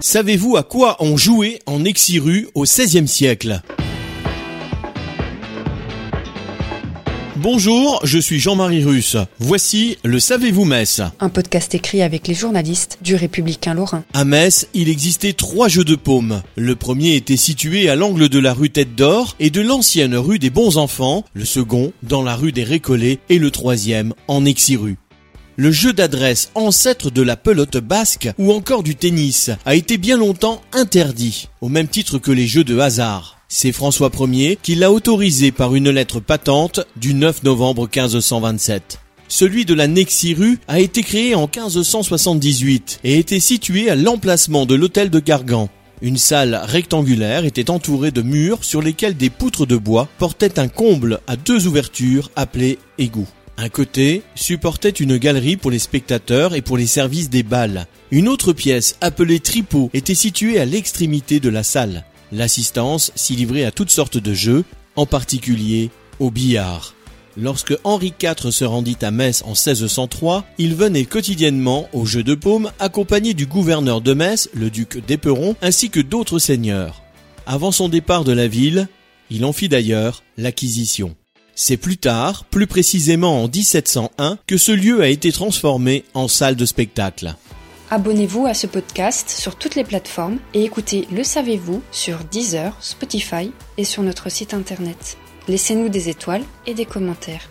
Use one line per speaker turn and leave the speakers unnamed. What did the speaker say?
Savez-vous à quoi on jouait en Exiru au XVIe siècle? Bonjour, je suis Jean-Marie Russe. Voici le Savez-vous Metz
Un podcast écrit avec les journalistes du Républicain Lorrain.
À Metz, il existait trois jeux de paume. Le premier était situé à l'angle de la rue Tête d'Or et de l'ancienne rue des Bons Enfants, le second dans la rue des Récollets et le troisième en Exiru. Le jeu d'adresse, ancêtre de la pelote basque ou encore du tennis, a été bien longtemps interdit, au même titre que les jeux de hasard. C'est François Ier qui l'a autorisé par une lettre patente du 9 novembre 1527. Celui de la Nexiru a été créé en 1578 et était situé à l'emplacement de l'hôtel de Gargan. Une salle rectangulaire était entourée de murs sur lesquels des poutres de bois portaient un comble à deux ouvertures appelées égouts. Un côté supportait une galerie pour les spectateurs et pour les services des balles. Une autre pièce, appelée tripot, était située à l'extrémité de la salle. L'assistance s'y livrait à toutes sortes de jeux, en particulier au billard. Lorsque Henri IV se rendit à Metz en 1603, il venait quotidiennement au jeu de paume accompagné du gouverneur de Metz, le duc d'Éperon, ainsi que d'autres seigneurs. Avant son départ de la ville, il en fit d'ailleurs l'acquisition. C'est plus tard, plus précisément en 1701, que ce lieu a été transformé en salle de spectacle.
Abonnez-vous à ce podcast sur toutes les plateformes et écoutez Le Savez-vous sur Deezer, Spotify et sur notre site internet. Laissez-nous des étoiles et des commentaires.